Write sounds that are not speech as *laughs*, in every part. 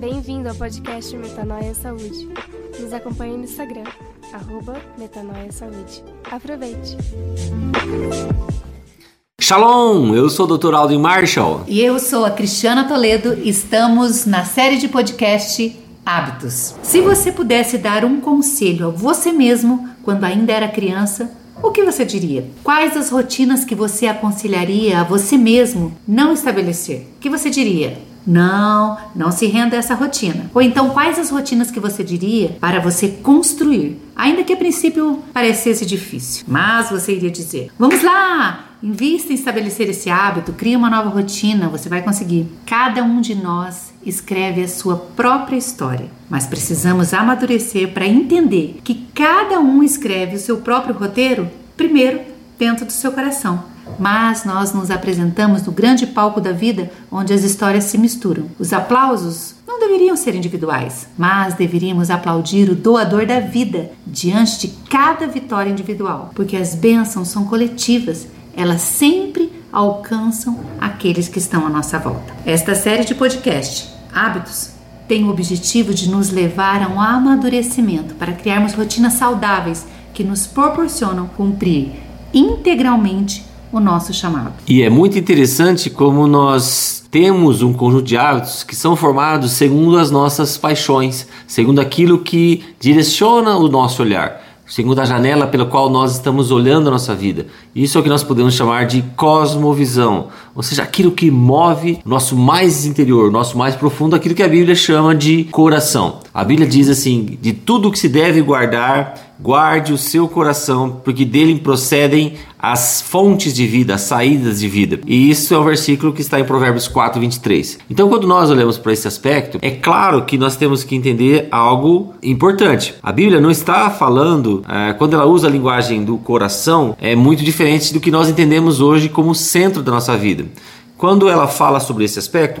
Bem-vindo ao podcast Metanoia Saúde. Nos acompanhe no Instagram, arroba Metanoia Saúde. Aproveite! Shalom, eu sou o Dr. Aldo Marshall. E eu sou a Cristiana Toledo. Estamos na série de podcast Hábitos. Se você pudesse dar um conselho a você mesmo quando ainda era criança, o que você diria? Quais as rotinas que você aconselharia a você mesmo não estabelecer? O que você diria? Não, não se renda a essa rotina. Ou então, quais as rotinas que você diria para você construir? Ainda que a princípio parecesse difícil, mas você iria dizer: Vamos lá, invista em estabelecer esse hábito, cria uma nova rotina, você vai conseguir. Cada um de nós escreve a sua própria história, mas precisamos amadurecer para entender que cada um escreve o seu próprio roteiro primeiro dentro do seu coração mas nós nos apresentamos no grande palco da vida onde as histórias se misturam. Os aplausos não deveriam ser individuais, mas deveríamos aplaudir o doador da vida diante de cada vitória individual, porque as bênçãos são coletivas, elas sempre alcançam aqueles que estão à nossa volta. Esta série de podcast, Hábitos, tem o objetivo de nos levar a um amadurecimento para criarmos rotinas saudáveis que nos proporcionam cumprir integralmente o nosso chamado. E é muito interessante como nós temos um conjunto de hábitos que são formados segundo as nossas paixões, segundo aquilo que direciona o nosso olhar segundo a janela pela qual nós estamos olhando a nossa vida. Isso é o que nós podemos chamar de cosmovisão, ou seja, aquilo que move nosso mais interior, nosso mais profundo, aquilo que a Bíblia chama de coração. A Bíblia diz assim: de tudo que se deve guardar, Guarde o seu coração, porque dele procedem as fontes de vida, as saídas de vida. E isso é o versículo que está em Provérbios 4, 23. Então, quando nós olhamos para esse aspecto, é claro que nós temos que entender algo importante. A Bíblia não está falando, é, quando ela usa a linguagem do coração, é muito diferente do que nós entendemos hoje como centro da nossa vida. Quando ela fala sobre esse aspecto,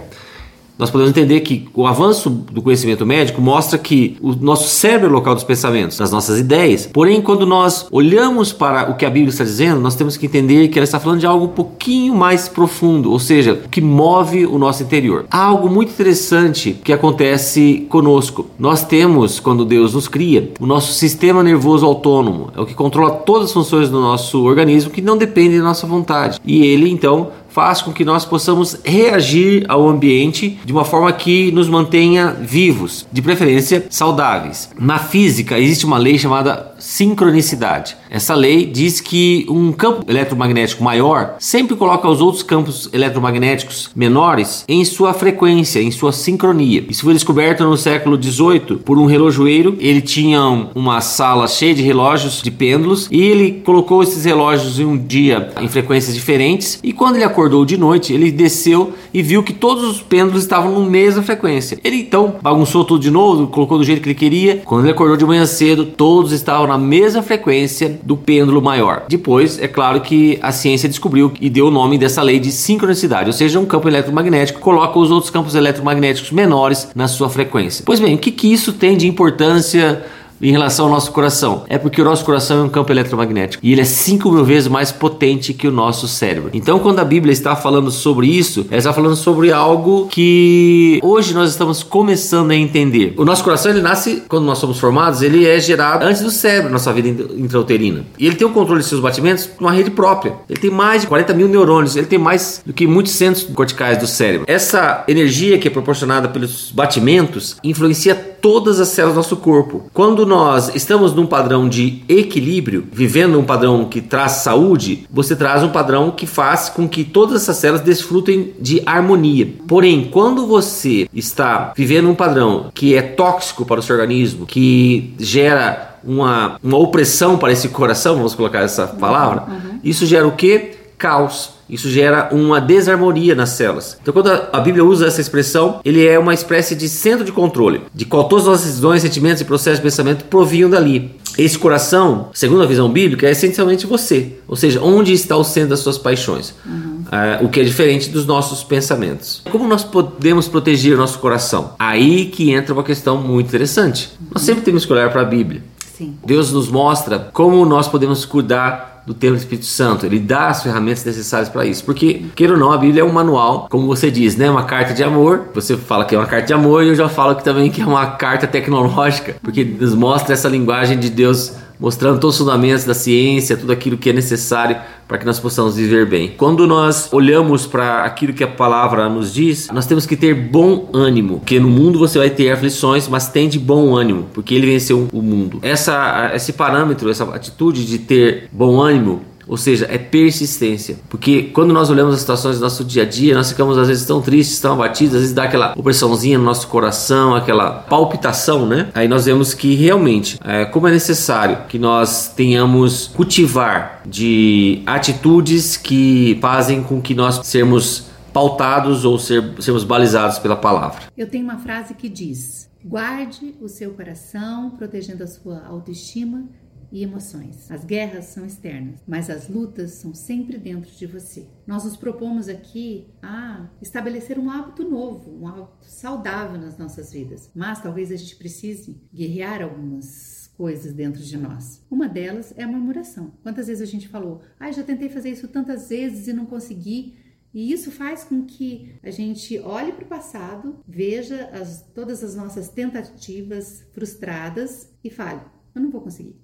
nós podemos entender que o avanço do conhecimento médico mostra que o nosso cérebro é o local dos pensamentos, das nossas ideias. Porém, quando nós olhamos para o que a Bíblia está dizendo, nós temos que entender que ela está falando de algo um pouquinho mais profundo, ou seja, que move o nosso interior. Há algo muito interessante que acontece conosco. Nós temos, quando Deus nos cria, o nosso sistema nervoso autônomo, é o que controla todas as funções do nosso organismo que não dependem da nossa vontade. E ele, então, faz com que nós possamos reagir ao ambiente de uma forma que nos mantenha vivos, de preferência saudáveis. Na física existe uma lei chamada sincronicidade. Essa lei diz que um campo eletromagnético maior sempre coloca os outros campos eletromagnéticos menores em sua frequência, em sua sincronia. Isso foi descoberto no século XVIII por um relojoeiro. Ele tinha uma sala cheia de relógios de pêndulos e ele colocou esses relógios em um dia em frequências diferentes. E quando ele acordou de noite, ele desceu e viu que todos os pêndulos estavam na mesma frequência. Ele então bagunçou tudo de novo, colocou do jeito que ele queria. Quando ele acordou de manhã cedo, todos estavam na mesma frequência do pêndulo maior. Depois, é claro que a ciência descobriu e deu o nome dessa lei de sincronicidade, ou seja, um campo eletromagnético coloca os outros campos eletromagnéticos menores na sua frequência. Pois bem, o que, que isso tem de importância em relação ao nosso coração? É porque o nosso coração é um campo eletromagnético e ele é 5 mil vezes mais potente que o nosso cérebro. Então, quando a Bíblia está falando sobre isso, ela está falando sobre algo que hoje nós estamos começando a entender. O nosso coração, ele nasce, quando nós somos formados, ele é gerado antes do cérebro, nossa vida intrauterina. E ele tem o controle de seus batimentos numa rede própria. Ele tem mais de 40 mil neurônios, ele tem mais do que muitos centros corticais do cérebro. Essa energia que é proporcionada pelos batimentos influencia todas as células do nosso corpo. Quando nós estamos num padrão de equilíbrio, vivendo um padrão que traz saúde, você traz um padrão que faz com que todas essas células desfrutem de harmonia. Porém, quando você está vivendo um padrão que é tóxico para o seu organismo, que gera uma, uma opressão para esse coração, vamos colocar essa palavra, uhum. isso gera o que? Caos isso gera uma desarmonia nas células. Então, quando a Bíblia usa essa expressão, ele é uma espécie de centro de controle, de qual todas as nossas decisões, sentimentos e processos de pensamento provinham dali. Esse coração, segundo a visão bíblica, é essencialmente você. Ou seja, onde está o centro das suas paixões. Uhum. Uh, o que é diferente dos nossos pensamentos. Como nós podemos proteger o nosso coração? Aí que entra uma questão muito interessante. Uhum. Nós sempre temos que olhar para a Bíblia. Sim. Deus nos mostra como nós podemos cuidar do do Espírito Santo. Ele dá as ferramentas necessárias para isso. Porque, queira ou não, a Bíblia é um manual, como você diz, né? Uma carta de amor. Você fala que é uma carta de amor e eu já falo que também que é uma carta tecnológica, porque nos mostra essa linguagem de Deus mostrando todos os fundamentos da ciência, tudo aquilo que é necessário para que nós possamos viver bem. Quando nós olhamos para aquilo que a palavra nos diz, nós temos que ter bom ânimo, porque no mundo você vai ter aflições, mas tem de bom ânimo, porque ele venceu o mundo. Essa, esse parâmetro, essa atitude de ter bom ânimo ou seja, é persistência. Porque quando nós olhamos as situações do nosso dia a dia, nós ficamos às vezes tão tristes, tão abatidos, às vezes dá aquela opressãozinha no nosso coração, aquela palpitação, né? Aí nós vemos que realmente, é, como é necessário que nós tenhamos cultivar de atitudes que fazem com que nós sermos pautados ou ser, sermos balizados pela palavra. Eu tenho uma frase que diz: guarde o seu coração, protegendo a sua autoestima e emoções. As guerras são externas, mas as lutas são sempre dentro de você. Nós nos propomos aqui a estabelecer um hábito novo, um hábito saudável nas nossas vidas, mas talvez a gente precise guerrear algumas coisas dentro de nós. Uma delas é a murmuração. Quantas vezes a gente falou, ah, já tentei fazer isso tantas vezes e não consegui. E isso faz com que a gente olhe para o passado, veja as, todas as nossas tentativas frustradas e fale: eu não vou conseguir.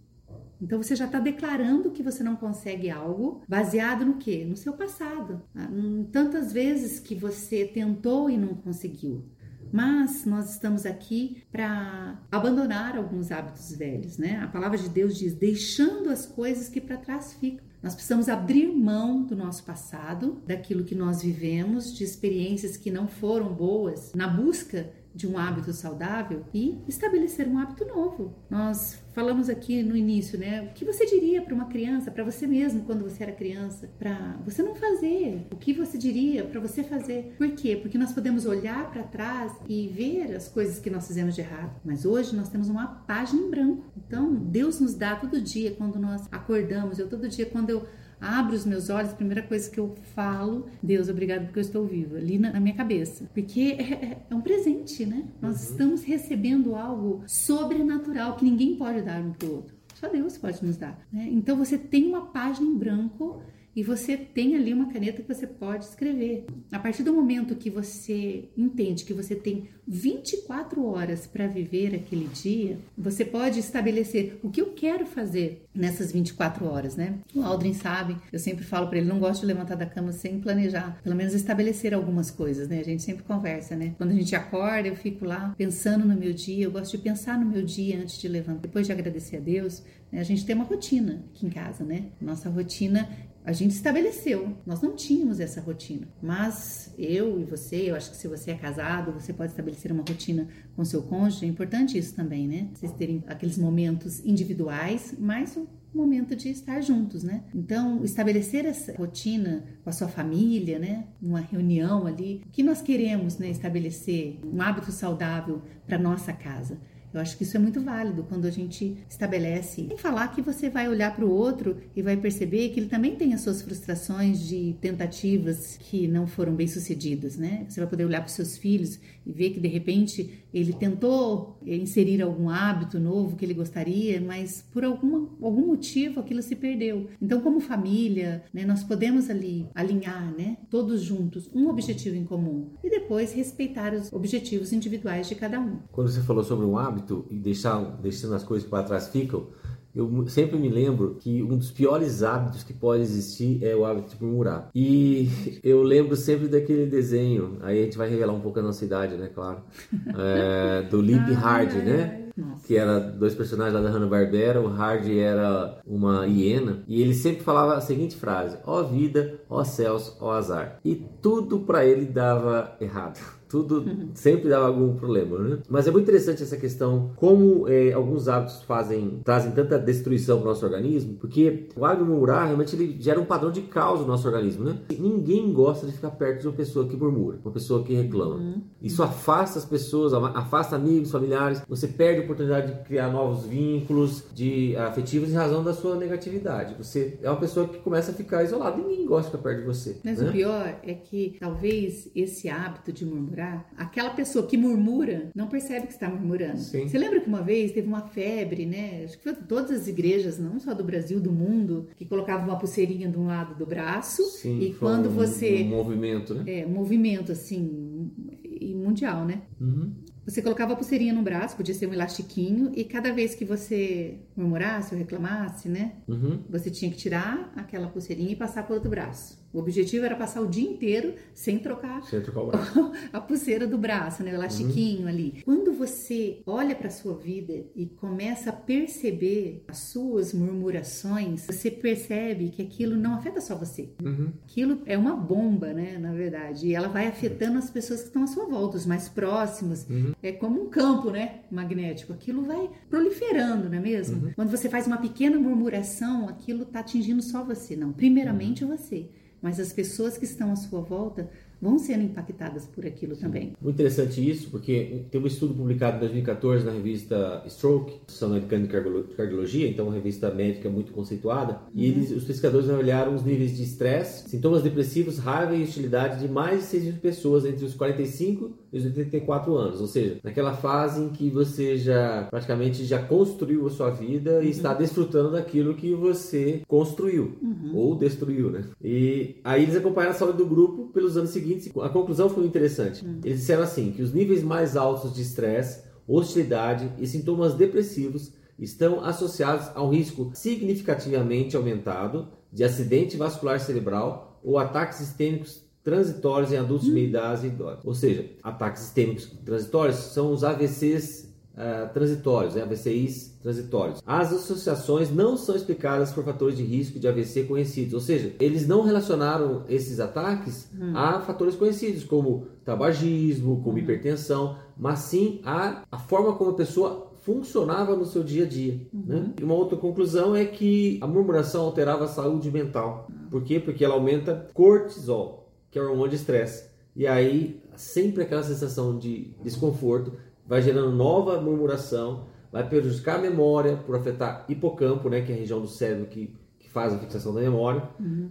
Então você já está declarando que você não consegue algo baseado no quê? No seu passado. Ah, tantas vezes que você tentou e não conseguiu. Mas nós estamos aqui para abandonar alguns hábitos velhos, né? A palavra de Deus diz: deixando as coisas que para trás ficam. Nós precisamos abrir mão do nosso passado, daquilo que nós vivemos, de experiências que não foram boas, na busca de um hábito saudável e estabelecer um hábito novo. Nós falamos aqui no início, né? O que você diria para uma criança, para você mesmo quando você era criança, para você não fazer? O que você diria para você fazer? Por quê? Porque nós podemos olhar para trás e ver as coisas que nós fizemos de errado. Mas hoje nós temos uma página em branco. Então, Deus nos dá todo dia quando nós acordamos. Eu todo dia quando eu abro os meus olhos, a primeira coisa que eu falo, Deus, obrigado porque eu estou viva, ali na, na minha cabeça. Porque é, é, é, um presente, né? Nós uhum. estamos recebendo algo sobrenatural que ninguém pode dar um pro outro. Só Deus pode nos dar. Né? Então você tem uma página em branco e você tem ali uma caneta que você pode escrever. A partir do momento que você entende que você tem 24 horas para viver aquele dia, você pode estabelecer o que eu quero fazer nessas 24 horas, né? O Aldrin sabe, eu sempre falo para ele, não gosto de levantar da cama sem planejar, pelo menos estabelecer algumas coisas, né? A gente sempre conversa, né? Quando a gente acorda, eu fico lá pensando no meu dia, eu gosto de pensar no meu dia antes de levantar, depois de agradecer a Deus, né? a gente tem uma rotina aqui em casa, né? Nossa rotina a gente estabeleceu. Nós não tínhamos essa rotina. Mas eu e você, eu acho que se você é casado, você pode estabelecer uma rotina com seu cônjuge. É importante isso também, né? Vocês terem aqueles momentos individuais, mas o momento de estar juntos, né? Então, estabelecer essa rotina com a sua família, né? Uma reunião ali. O que nós queremos, né? Estabelecer um hábito saudável para nossa casa. Eu acho que isso é muito válido quando a gente estabelece. Sem falar que você vai olhar para o outro e vai perceber que ele também tem as suas frustrações de tentativas que não foram bem sucedidas, né? Você vai poder olhar para os seus filhos e ver que de repente ele tentou inserir algum hábito novo que ele gostaria, mas por alguma, algum motivo aquilo se perdeu. Então, como família, né, nós podemos ali alinhar, né, todos juntos, um objetivo em comum e depois respeitar os objetivos individuais de cada um. Quando você falou sobre um hábito hábito e deixar, deixando as coisas para trás ficam, eu sempre me lembro que um dos piores hábitos que pode existir é o hábito de murmurar. E eu lembro sempre daquele desenho, aí a gente vai revelar um pouco a nossa idade, né, claro, *laughs* é, do Lib Hard, né? Nossa. Que era dois personagens lá da Hanna-Barbera, o Hard era uma hiena, e ele sempre falava a seguinte frase: ó vida, ó céus, ó azar. E tudo para ele dava errado tudo sempre dava algum problema, né? Mas é muito interessante essa questão, como é, alguns hábitos fazem, trazem tanta destruição para o nosso organismo, porque o hábito murmurar realmente ele gera um padrão de caos no nosso organismo, né? Ninguém gosta de ficar perto de uma pessoa que murmura, uma pessoa que reclama. Uhum. Isso afasta as pessoas, afasta amigos, familiares, você perde a oportunidade de criar novos vínculos de afetivos em razão da sua negatividade. Você é uma pessoa que começa a ficar isolada. Ninguém gosta de fica perto de você. Mas né? o pior é que talvez esse hábito de murmurar, aquela pessoa que murmura não percebe que está murmurando. Sim. Você lembra que uma vez teve uma febre, né? Acho que foi todas as igrejas, não só do Brasil, do mundo, que colocavam uma pulseirinha de um lado do braço Sim, e quando um, você um movimento, né? é, um movimento assim e mundial, né? Uhum. Você colocava a pulseirinha no braço, podia ser um elastiquinho, e cada vez que você murmurasse ou reclamasse, né? Uhum. Você tinha que tirar aquela pulseirinha e passar para outro braço. O objetivo era passar o dia inteiro sem trocar Sem trocar *laughs* a pulseira do braço, né? O elastiquinho ali. Quando você olha para sua vida e começa a perceber as suas murmurações, você percebe que aquilo não afeta só você. Uhum. Aquilo é uma bomba, né? Na verdade. E ela vai afetando as pessoas que estão à sua volta, os mais próximos. É como um campo, né? Magnético. Aquilo vai proliferando, não é mesmo? Quando você faz uma pequena murmuração, aquilo está atingindo só você. Não, primeiramente você. Mas as pessoas que estão à sua volta vão sendo impactadas por aquilo também. Muito interessante isso, porque tem um estudo publicado em 2014 na revista Stroke, Associação Americana de Cardiolo- Cardiologia, então uma revista médica muito conceituada, e eles, os pesquisadores avaliaram os níveis de estresse, sintomas depressivos, raiva e hostilidade de mais de 6 mil pessoas entre os 45 e os 84 anos, ou seja, naquela fase em que você já praticamente já construiu a sua vida e está desfrutando daquilo que você construiu ou destruiu, né? E aí eles acompanharam a saúde do grupo pelos anos seguintes. A conclusão foi interessante. Eles disseram assim que os níveis mais altos de estresse, hostilidade e sintomas depressivos estão associados ao risco significativamente aumentado de acidente vascular cerebral ou ataques sistêmicos transitórios em adultos de meia idade e idosos. Ou seja, ataques sistêmicos transitórios são os AVCs ah, transitórios, né? AVCIs transitórios. As associações não são explicadas por fatores de risco de AVC conhecidos, ou seja, eles não relacionaram esses ataques a fatores conhecidos, como tabagismo, como hipertensão, mas sim a, a forma como a pessoa funcionava no seu dia a dia. Né? E uma outra conclusão é que a murmuração alterava a saúde mental. Por quê? Porque ela aumenta cortisol, que é o hormônio de estresse. E aí, sempre aquela sensação de desconforto vai gerando nova murmuração, vai prejudicar a memória por afetar hipocampo, né, que é a região do cérebro que, que faz a fixação da memória.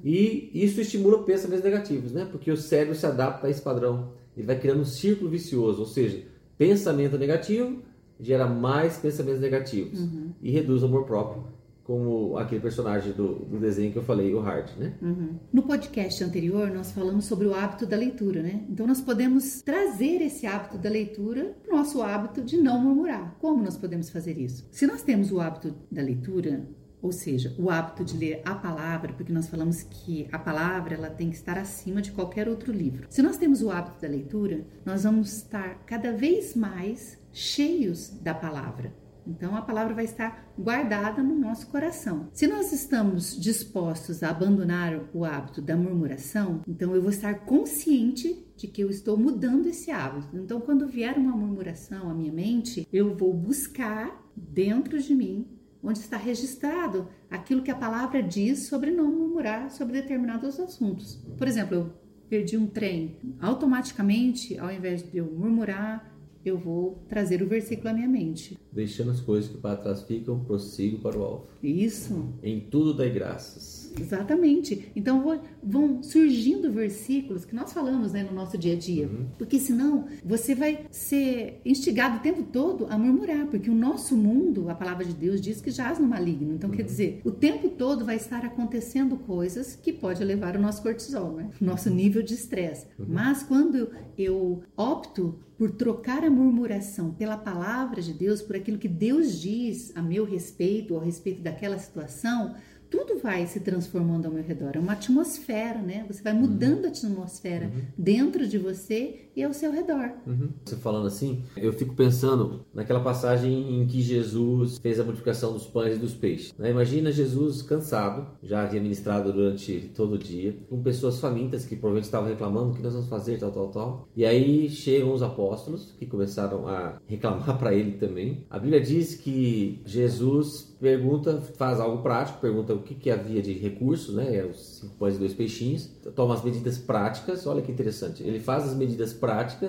E isso estimula pensamentos negativos, né? Porque o cérebro se adapta a esse padrão. Ele vai criando um círculo vicioso, ou seja, pensamento negativo gera mais pensamentos negativos e reduz o amor próprio, como aquele personagem do, do desenho que eu falei, o Hard, né? Uhum. No podcast anterior, nós falamos sobre o hábito da leitura, né? Então, nós podemos trazer esse hábito da leitura para o nosso hábito de não murmurar. Como nós podemos fazer isso? Se nós temos o hábito da leitura, ou seja, o hábito de ler a palavra, porque nós falamos que a palavra ela tem que estar acima de qualquer outro livro. Se nós temos o hábito da leitura, nós vamos estar cada vez mais cheios da palavra. Então a palavra vai estar guardada no nosso coração. Se nós estamos dispostos a abandonar o hábito da murmuração, então eu vou estar consciente de que eu estou mudando esse hábito. Então quando vier uma murmuração à minha mente, eu vou buscar dentro de mim onde está registrado aquilo que a palavra diz sobre não murmurar sobre determinados assuntos. Por exemplo, eu perdi um trem, automaticamente, ao invés de eu murmurar, eu vou trazer o versículo à minha mente. Deixando as coisas que para trás ficam, prossigo para o alvo. Isso, Em tudo dai graças. exatamente. Então vão surgindo versículos que nós falamos né, no nosso dia a dia. Porque senão você vai ser instigado o tempo todo a murmurar, porque o nosso mundo, a palavra de Deus diz que jaz no maligno. Então quer dizer, o tempo todo vai estar acontecendo coisas que pode elevar o nosso cortisol, né? o nosso nível de estresse. Mas quando eu opto por trocar a murmuração pela palavra de Deus, por aquilo que Deus diz a meu respeito ou a respeito daquela situação, tudo vai se transformando ao meu redor. É uma atmosfera, né? Você vai mudando a atmosfera dentro de você e ao seu redor. Uhum. Você falando assim, eu fico pensando naquela passagem em que Jesus fez a multiplicação dos pães e dos peixes. né? Imagina Jesus cansado, já havia ministrado durante todo o dia, com pessoas famintas que provavelmente estavam reclamando o que nós vamos fazer, tal, tal, tal. E aí chegam os apóstolos que começaram a *laughs* reclamar para ele também. A Bíblia diz que Jesus pergunta, faz algo prático, pergunta o que, que havia de recursos, né? Os cinco pães e dois peixinhos. Toma as medidas práticas, olha que interessante. Ele faz as medidas práticas,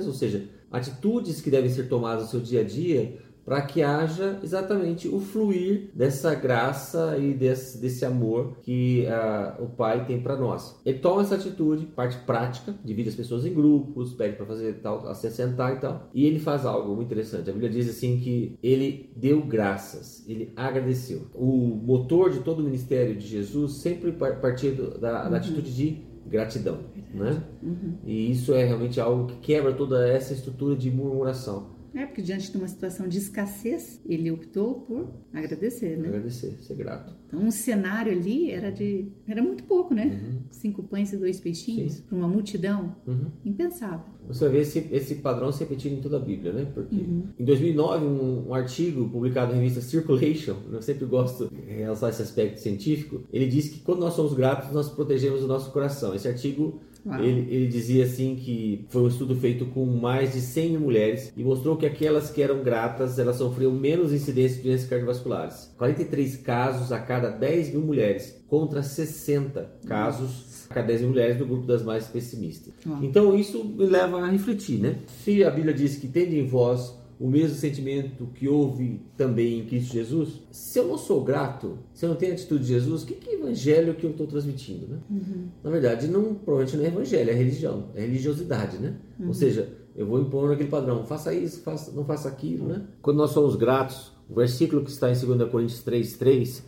ou seja, atitudes que devem ser tomadas no seu dia a dia para que haja exatamente o fluir dessa graça e desse, desse amor que uh, o Pai tem para nós. Ele toma essa atitude, parte prática, divide as pessoas em grupos, pede para fazer tal, se assentar e tal, e ele faz algo muito interessante. A Bíblia diz assim que ele deu graças, ele agradeceu. O motor de todo o ministério de Jesus sempre partia da, da uhum. atitude de gratidão, né? Uhum. E isso é realmente algo que quebra toda essa estrutura de murmuração. É, porque diante de uma situação de escassez, ele optou por agradecer, né? Agradecer, ser grato. Então, o cenário ali era de... Era muito pouco, né? Uhum. Cinco pães e dois peixinhos para uma multidão. Uhum. Impensável. Você vê esse, esse padrão se repetindo em toda a Bíblia, né? Porque uhum. em 2009, um, um, artigo publicado na revista Circulation, *laughs* eu sempre gosto de realçar esse aspecto científico, ele diz que quando nós somos gratos, nós protegemos o nosso coração. Esse artigo ele, ele, dizia assim que foi um estudo feito com mais de 100 mil mulheres e mostrou que aquelas que eram gratas elas sofriam menos incidência de doenças cardiovasculares. 43 casos a cada 10 mil mulheres contra 60 casos a cada 10 mil mulheres do grupo das mais pessimistas. Então isso me leva a refletir, né? Se a Bíblia diz que tende em vós o mesmo sentimento que houve também em Cristo Jesus, se eu não sou grato, se eu não tenho a atitude de Jesus, que, que evangelho que eu estou transmitindo, né? Uhum. Na verdade, não, provavelmente não é evangelho, é religião, é religiosidade, né? Uhum. Ou seja, eu vou impor aquele padrão, faça isso, faça, não faça aquilo, né? Quando nós somos gratos, o versículo que está em 2 Coríntios 3, 3,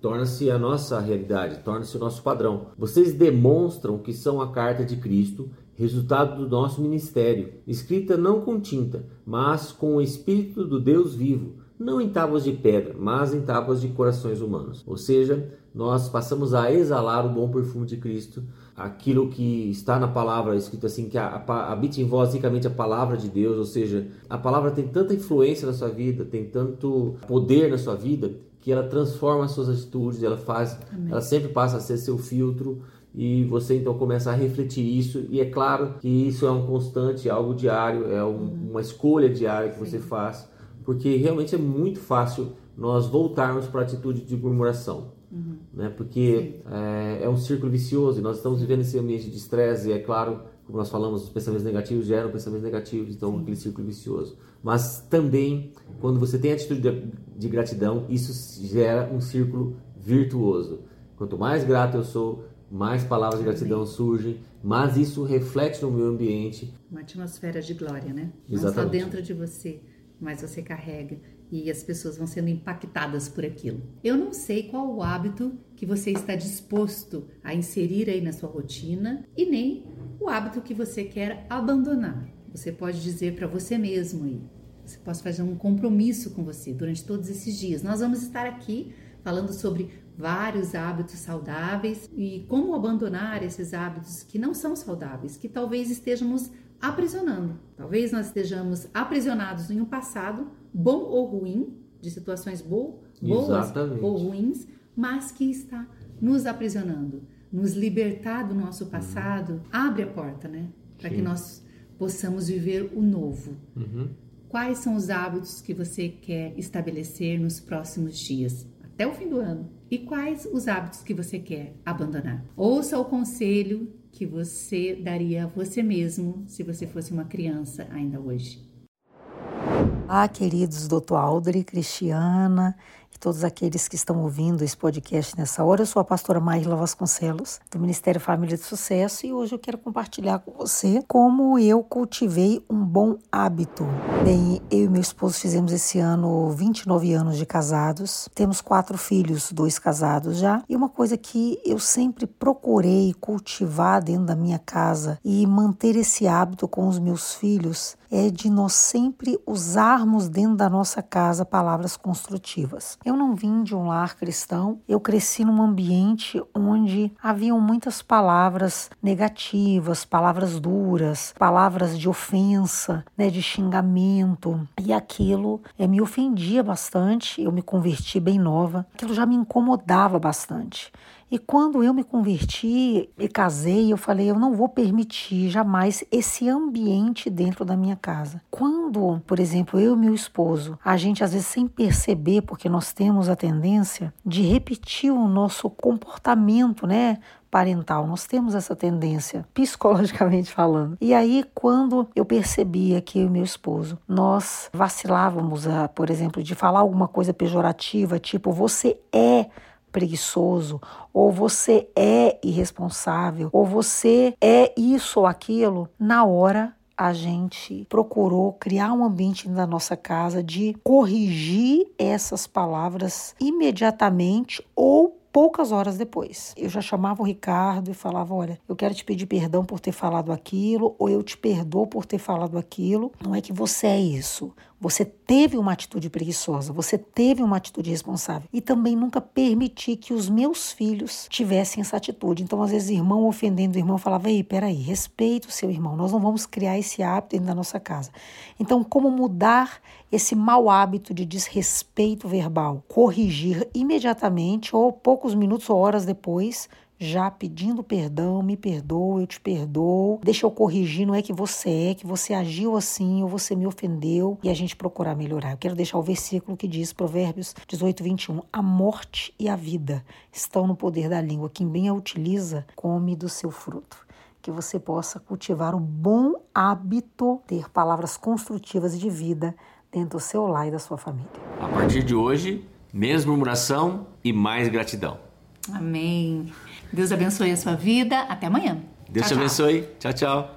torna-se a nossa realidade, torna-se o nosso padrão. Vocês demonstram que são a carta de Cristo resultado do nosso ministério, escrita não com tinta, mas com o Espírito do Deus vivo, não em tábuas de pedra, mas em tábuas de corações humanos. Ou seja, nós passamos a exalar o bom perfume de Cristo, aquilo que está na palavra, escrito assim, que habita em vós basicamente a palavra de Deus, ou seja, a palavra tem tanta influência na sua vida, tem tanto poder na sua vida, que ela transforma as suas atitudes, ela faz, Amém. ela sempre passa a ser seu filtro, e você então começa a refletir isso e é claro que isso é um constante, algo diário, é um, uhum. uma escolha diária que você faz, porque realmente é muito fácil nós voltarmos para a atitude de murmuração, uhum. né? Porque é, é, um círculo vicioso e nós estamos vivendo esse ambiente de estresse e é claro, como nós falamos, os pensamentos negativos geram pensamentos negativos, então Sim. aquele círculo vicioso. Mas também quando você tem atitude de, de gratidão, isso gera um círculo virtuoso. Quanto mais grato eu sou, mais palavras de gratidão surgem, mas isso reflete no meu ambiente. Uma atmosfera de glória, né? Exatamente. Não só dentro de você, mas você carrega e as pessoas vão sendo impactadas por aquilo. Eu não sei qual o hábito que você está disposto a inserir aí na sua rotina e nem o hábito que você quer abandonar. Você pode dizer para você mesmo aí. Você pode fazer um compromisso com você durante todos esses dias. Nós vamos estar aqui falando sobre vários hábitos saudáveis e como abandonar esses hábitos que não são saudáveis, que talvez estejamos aprisionando. Talvez nós estejamos aprisionados em um passado bom ou ruim, de situações bo boas Exatamente. ou ruins, mas que está nos aprisionando. Nos libertar do nosso uhum. passado uhum. abre a porta, né? Para que nós possamos viver o novo. Uhum. Quais são os hábitos que você quer estabelecer nos próximos dias? até o fim do ano? E quais os hábitos que você quer abandonar? Ouça o conselho que você daria a você mesmo se você fosse uma criança ainda hoje. Olá, queridos Dr. Aldri, Cristiana e todos aqueles que estão ouvindo esse podcast nessa hora. Eu sou a pastora Maíla Vasconcelos, do Ministério Família de Sucesso, e hoje eu quero compartilhar com você como eu cultivei um bom hábito. Bem, eu e meu esposo fizemos esse ano 29 anos de casados, temos quatro filhos, dois casados já, e uma coisa que eu sempre procurei cultivar dentro da minha casa e manter esse hábito com os meus filhos é de nós sempre usarmos dentro da nossa casa palavras construtivas. Eu não vim de um lar cristão, eu cresci num ambiente onde haviam muitas palavras negativas, palavras duras, palavras de ofensa, né, de xingamento, e aquilo é, me ofendia bastante. Eu me converti bem nova, aquilo já me incomodava bastante. E quando eu me converti e casei, eu falei, eu não vou permitir jamais esse ambiente dentro da minha casa. Quando, por exemplo, eu e meu esposo, a gente às vezes sem perceber, porque nós temos a tendência de repetir o nosso comportamento, né? parental. Nós temos essa tendência, *laughs* psicologicamente falando. E aí, quando eu percebia que eu e meu esposo, nós vacilávamos, a, por exemplo, de falar alguma coisa pejorativa, tipo, você é preguiçoso, ou você é irresponsável, ou você é isso ou aquilo, na hora a gente procurou criar um ambiente na nossa casa de corrigir essas palavras imediatamente ou poucas horas depois. Eu já chamava o Ricardo e falava: Olha, eu quero te pedir perdão por ter falado aquilo, ou eu te perdoo por ter falado aquilo. Não é que você é isso. Você teve uma atitude preguiçosa, você teve uma atitude responsável. E também nunca permiti que os meus filhos tivessem essa atitude. Então, às vezes, irmão ofendendo o irmão falava: Ei, peraí, respeita o seu irmão, nós não vamos criar esse hábito dentro da nossa casa. Então, como mudar esse mau hábito de desrespeito verbal? Corrigir imediatamente ou poucos minutos ou horas depois já pedindo perdão, me perdoa, eu te perdoo, deixa eu corrigir, não é que você é, que você agiu assim ou você me ofendeu e a gente procurar melhorar. Eu quero deixar o versículo que diz, Provérbios 18, 21, a morte e a vida estão no poder da língua, quem bem a utiliza, come do seu fruto. Que você possa cultivar o bom hábito, ter palavras construtivas de vida dentro do seu lar e da sua família. A partir de hoje, menos murmuração e mais gratidão. Amém. Deus abençoe a sua vida. Até amanhã. Deus tchau, te abençoe. Tchau, tchau.